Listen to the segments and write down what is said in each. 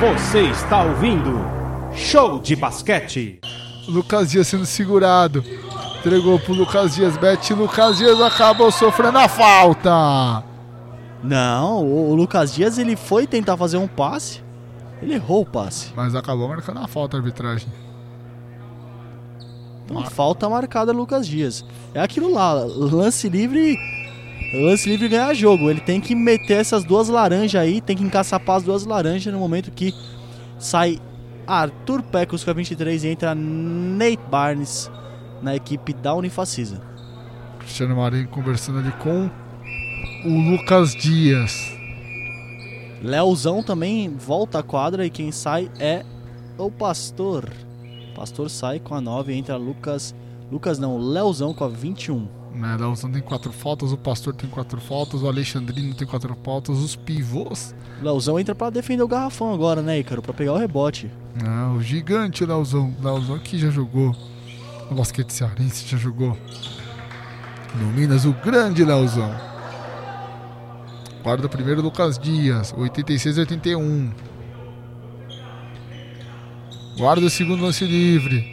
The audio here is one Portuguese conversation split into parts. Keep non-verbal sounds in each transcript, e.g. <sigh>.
Você está ouvindo Show de Basquete. Lucas Dias sendo segurado. Entregou pro Lucas Dias. Bete Lucas Dias acabou sofrendo a falta. Não, o Lucas Dias ele foi tentar fazer um passe. Ele errou o passe. Mas acabou marcando a falta a arbitragem. Então, falta marcada Lucas Dias. É aquilo lá, lance livre. Lance livre ganhar jogo. Ele tem que meter essas duas laranjas aí, tem que encaçapar as duas laranjas no momento que sai Arthur Pecos com a 23 e entra Nate Barnes na equipe da Unifacisa. Cristiano Marinho conversando ali com o Lucas Dias. Leozão também volta à quadra e quem sai é o Pastor. O Pastor sai com a 9 e entra Lucas. Lucas não, Leozão com a 21. Né, Leozão tem quatro faltas, o Pastor tem quatro faltas, o Alexandrino tem quatro faltas, os pivôs. Leozão entra para defender o garrafão agora, né, Ícaro? Pra pegar o rebote. Ah, o gigante Leozão. Leozão que já jogou no basquete cearense, já jogou no Minas, o grande Leozão. Guarda primeiro Lucas Dias, 86 81. Guarda o segundo lance livre.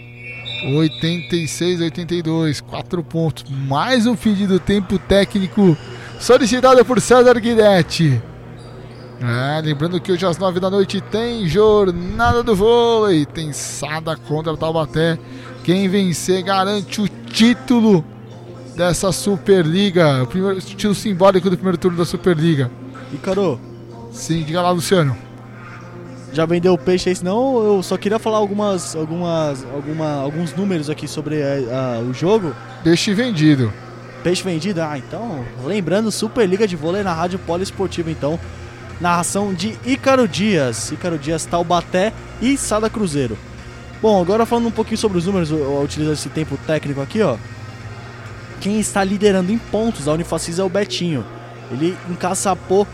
86 82, 4 pontos. Mais um pedido tempo técnico solicitado por César Guidetti. É, lembrando que hoje às 9 da noite tem Jornada do Vôlei. Tem Sada contra Taubaté. Quem vencer garante o título dessa Superliga. O primeiro título simbólico do primeiro turno da Superliga. Ícaro, Sim, diga lá, Luciano. Já vendeu o peixe aí, senão eu só queria falar algumas, algumas, alguma, alguns números aqui sobre ah, o jogo. Peixe vendido. Peixe vendido? Ah, então, lembrando, Superliga de Vôlei na Rádio Poliesportiva, então. Narração de Ícaro Dias. Ícaro Dias, Taubaté e Sada Cruzeiro. Bom, agora falando um pouquinho sobre os números, utilizo esse tempo técnico aqui, ó. Quem está liderando em pontos da Unifacisa é o Betinho. Ele encaçapou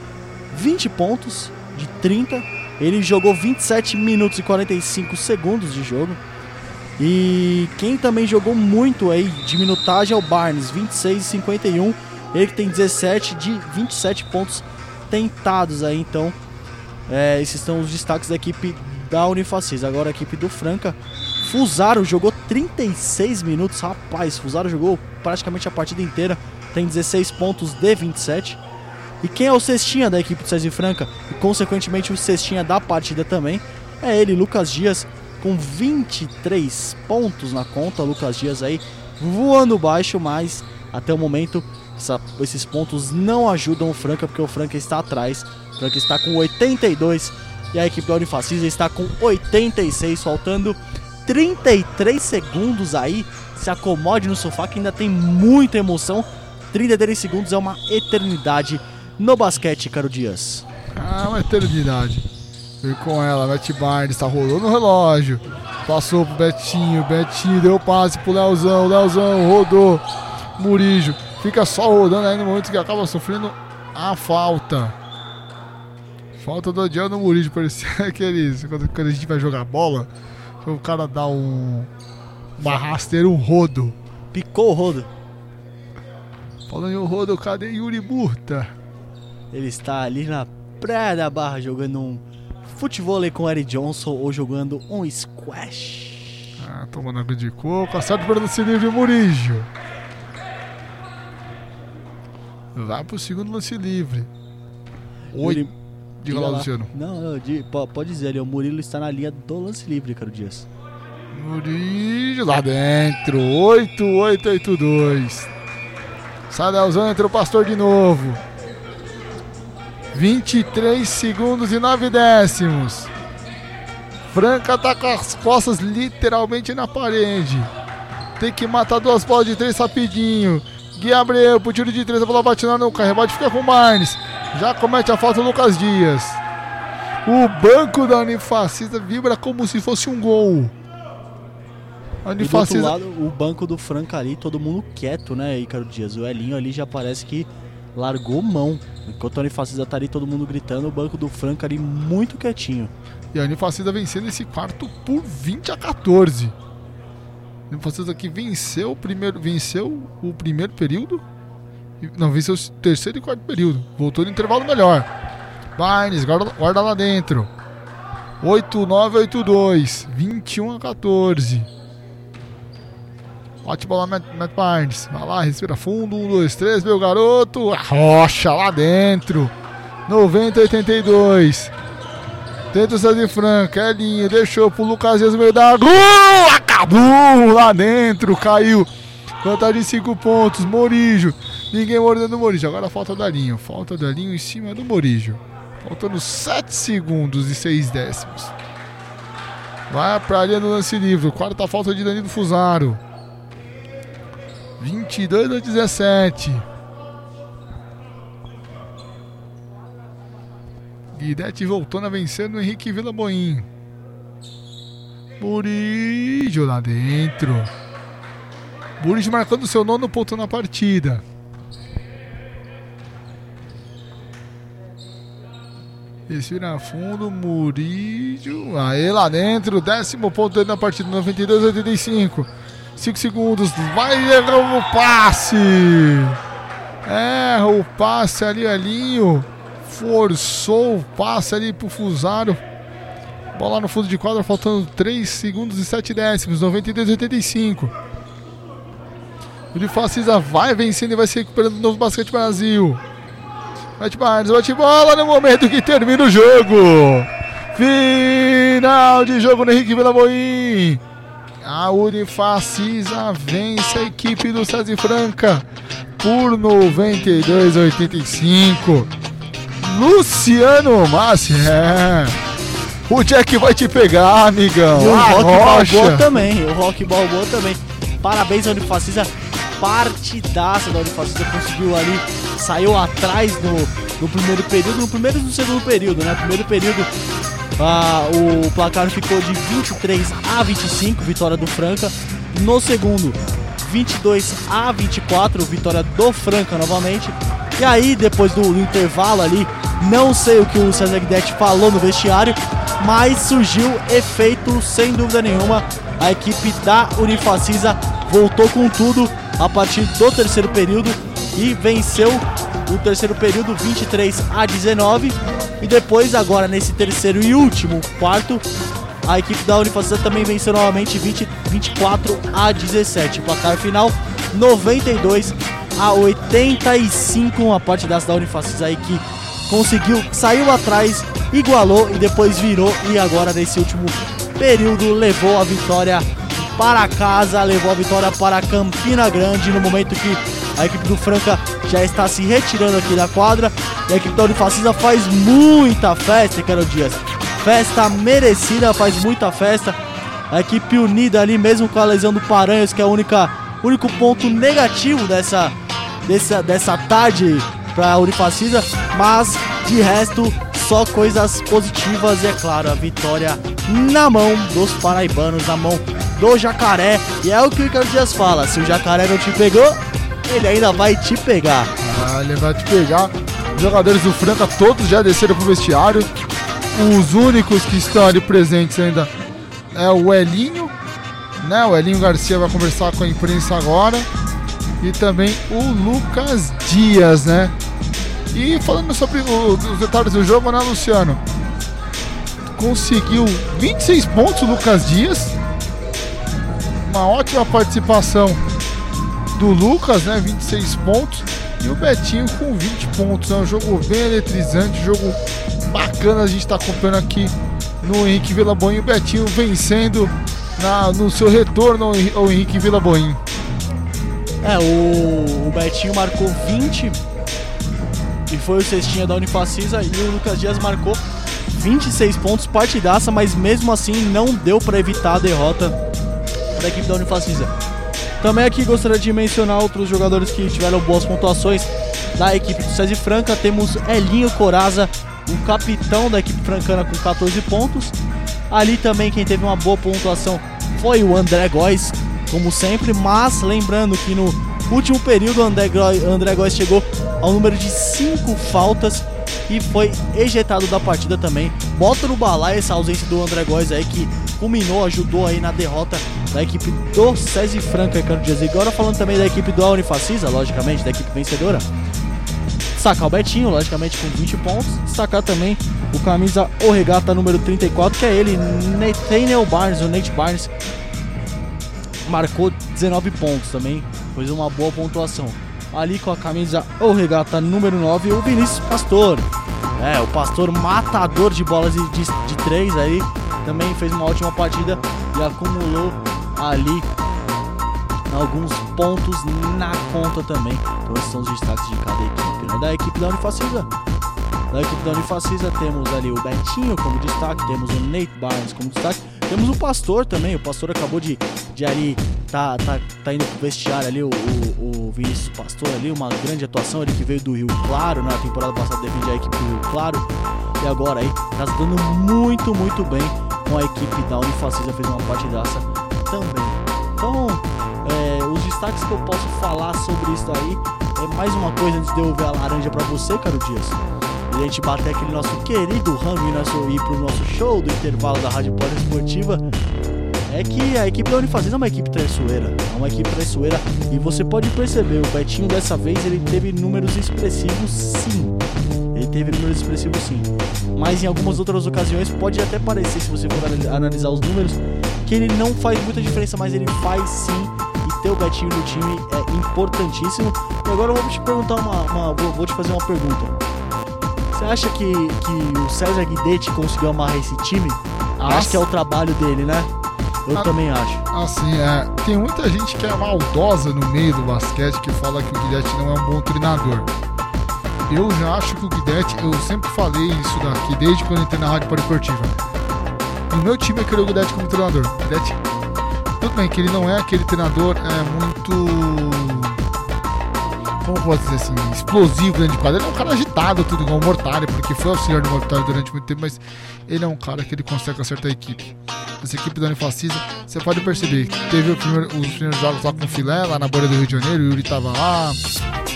20 pontos de 30. Ele jogou 27 minutos e 45 segundos de jogo. E quem também jogou muito aí de minutagem é o Barnes, 26 e 51. Ele que tem 17 de 27 pontos tentados aí, então. É, esses são os destaques da equipe da Unifacis. Agora a equipe do Franca. Fusaro jogou 36 minutos. Rapaz, Fusaro jogou praticamente a partida inteira. Tem 16 pontos de 27. E quem é o cestinha da equipe do César Franca? E consequentemente o cestinha da partida também. É ele, Lucas Dias, com 23 pontos na conta. Lucas Dias aí voando baixo, mas até o momento essa- esses pontos não ajudam o Franca, porque o Franca está atrás. O Franca está com 82 e a equipe da Unifacisa está com 86, faltando 33 segundos aí. Se acomode no sofá que ainda tem muita emoção. 33 segundos é uma eternidade no basquete, Caro Dias. Ah, uma eternidade. Veio com ela, Matt Barnes, tá rolando o relógio. Passou pro Betinho, Betinho deu passe pro Leozão, Leozão rodou. Murijo fica só rodando aí no momento que acaba sofrendo a falta. Falta do Adriano Murijo, parecia <laughs> aqueles. Quando, quando a gente vai jogar bola, o cara dá um. Uma rasteira, um rodo. Picou o rodo. Falando em rodo, cadê Yuri Burta? Ele está ali na praia da barra jogando um futebol com o Eric Johnson ou jogando um squash. Ah, tomando água de coco, acerta para lance livre Murijo. Vai pro segundo lance livre. Oi, Ele- diga lá, Luciano. Não, po- pode dizer ali, o Murilo está na linha do lance livre, Caro Dias. Murijo lá dentro. 8882. Sadelzão entra o pastor de novo. 23 segundos e 9 décimos. Franca tá com as costas literalmente na parede. Tem que matar duas bolas de três rapidinho. Gui Abreu pro tiro de três, a bola bate na nuca. Rebote fica com o Barnes. Já comete a falta o Lucas Dias. O banco da Unifacista vibra como se fosse um gol. A E do outro Unifacista lado, o banco do Franca ali, todo mundo quieto, né, Ícaro Dias? O Elinho ali já parece que largou mão. Enquanto o Unifacisa tá ali, todo mundo gritando, o banco do Franca ali muito quietinho. E a Unifacista vencendo esse quarto por 20 a 14. A Unifacista que venceu o primeiro, venceu o primeiro período Não, venceu o terceiro e quarto período. Voltou no intervalo melhor. Barnes, guarda, guarda lá dentro. 8-9, 8-2. 21 a 14. Ótima bola, Matt, Matt Barnes. Vai lá, respira fundo. 1, 2, 3, meu garoto. Rocha lá dentro. 90 82. Tenta o César Franca, é linha, deixou pro Lucas Dias meio da acabou lá dentro, caiu. Vantagem de 5 pontos, Morijo. Ninguém mordendo o Morijo. Agora falta Dalinho. Falta Dalinho em cima do Morijo. Faltando 7 segundos e 6 décimos. Vai pra linha do lance livre. Quarta falta de Danilo Fusaro. 22 a 17. Guidete voltando a vencer no Henrique Vila Boim. Murijo lá dentro. Murijo marcando seu nono ponto na partida. Respira fundo, Murijo. Aí lá dentro, décimo ponto dele na partida, 92 a 85. 5 segundos, vai errar o passe. Erra o passe ali, Alinho forçou o passe ali pro Fusaro. Bola no fundo de quadra, faltando 3 segundos e 7 décimos, 92 85. O Facisa vai vencendo e vai se recuperando do novo Basquete Brasil. Mete Barnes, bate bola no momento que termina o jogo. Final de jogo no Henrique Vilaboim. A Unifacisa vence a equipe do César Franca por 92 a 85. Luciano Massi, é. O Jack vai te pegar, amigão. E o Rock Balboa também. O Rock Balboa também. Parabéns Unifacisa. Partidaça da Unifacisa. Conseguiu ali. Saiu atrás no, no primeiro período. No primeiro e no segundo período, né? Primeiro período. Ah, o placar ficou de 23 a 25, vitória do Franca. No segundo, 22 a 24, vitória do Franca novamente. E aí, depois do, do intervalo ali, não sei o que o César Guidetti falou no vestiário, mas surgiu efeito sem dúvida nenhuma. A equipe da Unifacisa voltou com tudo a partir do terceiro período e venceu o terceiro período 23 a 19. E depois, agora nesse terceiro e último quarto, a equipe da Unifacisa também venceu novamente 20, 24 a 17. Placar final 92 a 85. Uma parte das da Unifacisa aí que conseguiu, saiu atrás, igualou e depois virou. E agora nesse último período levou a vitória para casa, levou a vitória para Campina Grande no momento que a equipe do Franca já está se retirando aqui da quadra. E a equipe da Unifacisa faz muita festa, Quero Dias. Festa merecida, faz muita festa. A equipe unida ali, mesmo com a lesão do Paranhos, que é o único ponto negativo dessa, dessa, dessa tarde para a Unifacisa. Mas de resto, só coisas positivas e é claro, a vitória na mão dos paraibanos, na mão do jacaré. E é o que o Ricardo Dias fala: se o jacaré não te pegou, ele ainda vai te pegar. Ah, ele vai te pegar. Os jogadores do Franca todos já desceram pro vestiário. Os únicos que estão ali presentes ainda é o Elinho, né? O Elinho Garcia vai conversar com a imprensa agora. E também o Lucas Dias, né? E falando sobre os detalhes do jogo, né, Luciano? Conseguiu 26 pontos o Lucas Dias. Uma ótima participação do Lucas, né? 26 pontos. E o Betinho com 20 pontos. É um jogo bem eletrizante, jogo bacana a gente está acompanhando aqui no Henrique Vila Boim. O Betinho vencendo na, no seu retorno ao Henrique Vila Boim. É, o, o Betinho marcou 20 e foi o cestinha da Unifacisa e o Lucas Dias marcou 26 pontos, partidaça, mas mesmo assim não deu para evitar a derrota da equipe da Unifacisa. Também aqui gostaria de mencionar outros jogadores que tiveram boas pontuações da equipe do César Franca. Temos Elinho Coraza, o capitão da equipe francana com 14 pontos. Ali também quem teve uma boa pontuação foi o André Góes, como sempre, mas lembrando que no último período o André, André Góes chegou ao número de 5 faltas e foi ejetado da partida também. Bota no balaio essa ausência do André Góes aí que culminou, ajudou aí na derrota da equipe do César Franca Ricardo Dias. E agora falando também da equipe do Unifacisa, logicamente, da equipe vencedora. Destacar o Betinho, logicamente, com 20 pontos. Destacar também o camisa O Regata número 34, que é ele, Nathaniel Barnes, o Nate Barnes. Marcou 19 pontos também, fez uma boa pontuação. Ali com a camisa O Regata número 9, o Vinícius Pastor. É, o Pastor matador de bolas de, de, de 3 aí. Também fez uma ótima partida e acumulou ali alguns pontos na conta também. Então esses são os destaques de cada equipe. Né? Da equipe da Unifacisa. Da equipe da Unifacisa temos ali o Betinho como destaque, temos o Nate Barnes como destaque, temos o Pastor também. O Pastor acabou de, de ali tá, tá, tá indo pro vestiário ali, o, o, o Vinícius Pastor ali, uma grande atuação, ele que veio do Rio Claro, na temporada passada defendia a equipe do Rio Claro, e agora aí tá se dando muito, muito bem com a equipe da Unifacisa, fez uma partidaça também. Então, é, os destaques que eu posso falar sobre isso aí é mais uma coisa antes de eu ver a laranja para você, Caro Dias. E a gente bater aquele nosso querido rango e nosso, ir pro nosso show do intervalo da Rádio Esportiva é que a equipe da Unifazenda é uma equipe traiçoeira. É uma equipe traiçoeira e você pode perceber, o Betinho dessa vez ele teve números expressivos sim. Ele teve números expressivos sim. Mas em algumas outras ocasiões pode até parecer, se você for analisar os números, que ele não faz muita diferença, mas ele faz sim. E ter o Betinho no time é importantíssimo. E agora eu vou te perguntar uma. uma vou, te fazer uma pergunta. Você acha que, que o César Guidetti conseguiu amarrar esse time? Acho que é o trabalho dele, né? Eu a, também acho. Assim, é, tem muita gente que é maldosa no meio do basquete que fala que o Guidetti não é um bom treinador. Eu já acho que o Guidetti, eu sempre falei isso daqui desde quando entrei na Rádio Esportiva. O meu time é querer o Guidetti como treinador. Guidetti, tudo bem que ele não é aquele treinador é, muito como posso dizer assim, explosivo dentro de quadra. Ele é um cara agitado, tudo igual o Mortari, porque foi auxiliar do Mortari durante muito tempo, mas ele é um cara que ele consegue acertar a equipe. Essa equipe da Unifacisa, você pode perceber que teve primeiro, os primeiros jogos lá com o Filé, lá na borda do Rio de Janeiro, o Yuri tava lá,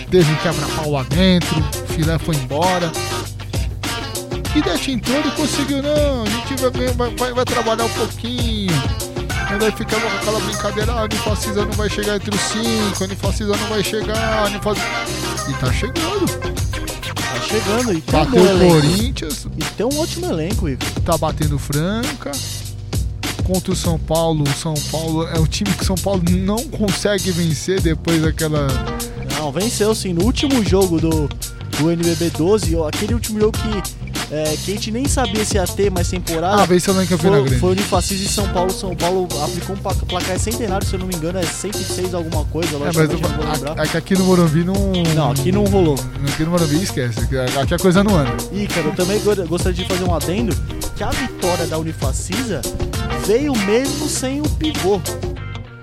teve um quebra-pau lá dentro, o Filé foi embora. E entrou e conseguiu, não, a gente vai, vai, vai trabalhar um pouquinho e daí ficava com aquela brincadeira, ah, a Unifacisa não vai chegar entre os cinco, a Unifacisa não vai chegar, a Unifacisa... E tá chegando. Tá chegando e tem Bateu um o Corinthians. E tem um ótimo elenco, Igor. Tá batendo Franca. Contra o São Paulo, o São Paulo é o time que o São Paulo não consegue vencer depois daquela. Não, venceu sim. No último jogo do, do NBB 12, aquele último jogo que é, que a gente nem sabia se ia ter mais temporada. Ah, venceu em Campina Grande. Foi o Unifacisa de São Paulo. São Paulo aplicou um placar centenário, se eu não me engano, é 106 alguma coisa. É, mas eu, aqui, aqui no Morumbi não. Não, aqui não rolou. Aqui no Morumbi esquece. Aqui a coisa não anda. E, cara, eu também gostaria de fazer um adendo que a vitória da Unifacisa veio mesmo sem o pivô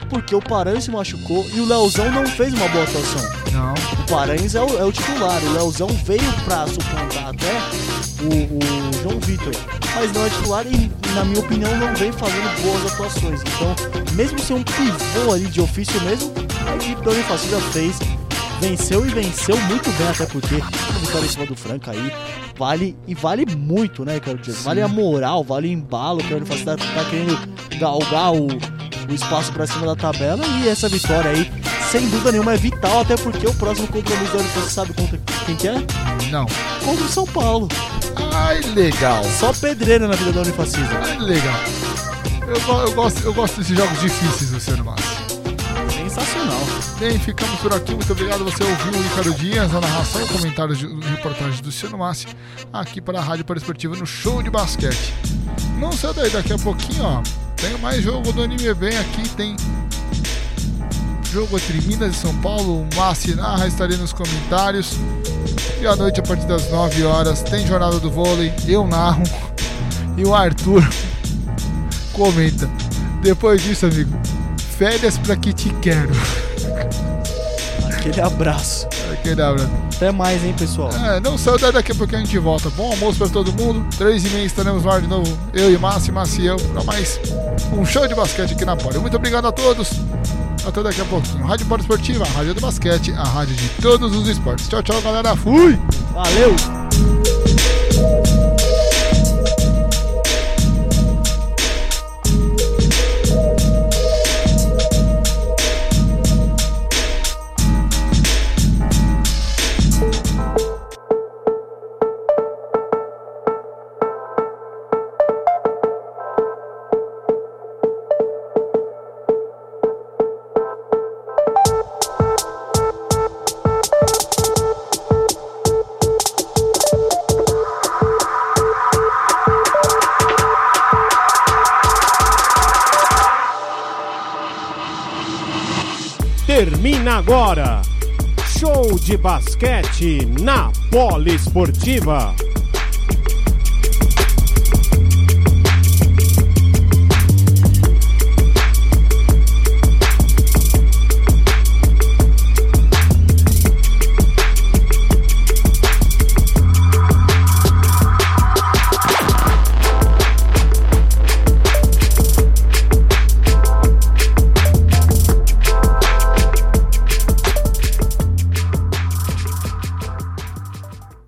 porque o Paranhos se machucou e o Leozão não fez uma boa atuação. Não. O Paranhos é o, é o titular, o Leozão veio pra suplantar até o, o, João Vitor, mas não é titular e, na minha opinião, não vem fazendo boas atuações. Então, mesmo sem um pivô ali de ofício mesmo, a equipe do Unifacisa fez, venceu e venceu muito bem, até porque a vitória em cima do Franca aí vale e vale muito, né, quero dizer. Vale a moral, vale o embalo que a Unifacisa tá, tá querendo galgar o o espaço para cima da tabela e essa vitória aí, sem dúvida nenhuma, é vital, até porque o próximo compromisso do você sabe contra quem que é? Não. Contra o São Paulo. Ai, legal. Só pedreira na vida da Unifacisa. Ai, legal. Eu, eu, gosto, eu gosto desses jogos difíceis, Luciano Massa. Sensacional. Bem, ficamos por aqui. Muito obrigado. Você ouviu o Ricardo Dias, a narração e comentários de reportagens do Luciano Massi aqui para a Rádio Esportiva no Show de Basquete. Não sai daí, daqui a pouquinho, ó. Tem mais jogo do Anime Bem aqui, tem jogo entre Minas e São Paulo. O Massi narra, estarei nos comentários. E à noite, a partir das 9 horas, tem Jornada do Vôlei, eu narro. <laughs> E o Arthur <laughs> comenta. Depois disso, amigo, férias pra que te quero. Aquele abraço. Aquele abraço. Até mais, hein, pessoal. É, não saiu daí daqui a pouco a gente volta. Bom almoço pra todo mundo. Três e meia estaremos lá de novo. Eu e Márcio, Márcio e eu, pra mais um show de basquete aqui na Poli. Muito obrigado a todos. Até daqui a pouquinho. Rádio Poli Esportiva, a rádio do basquete, a rádio de todos os esportes. Tchau, tchau, galera. Fui! Valeu! Basquete na Poliesportiva.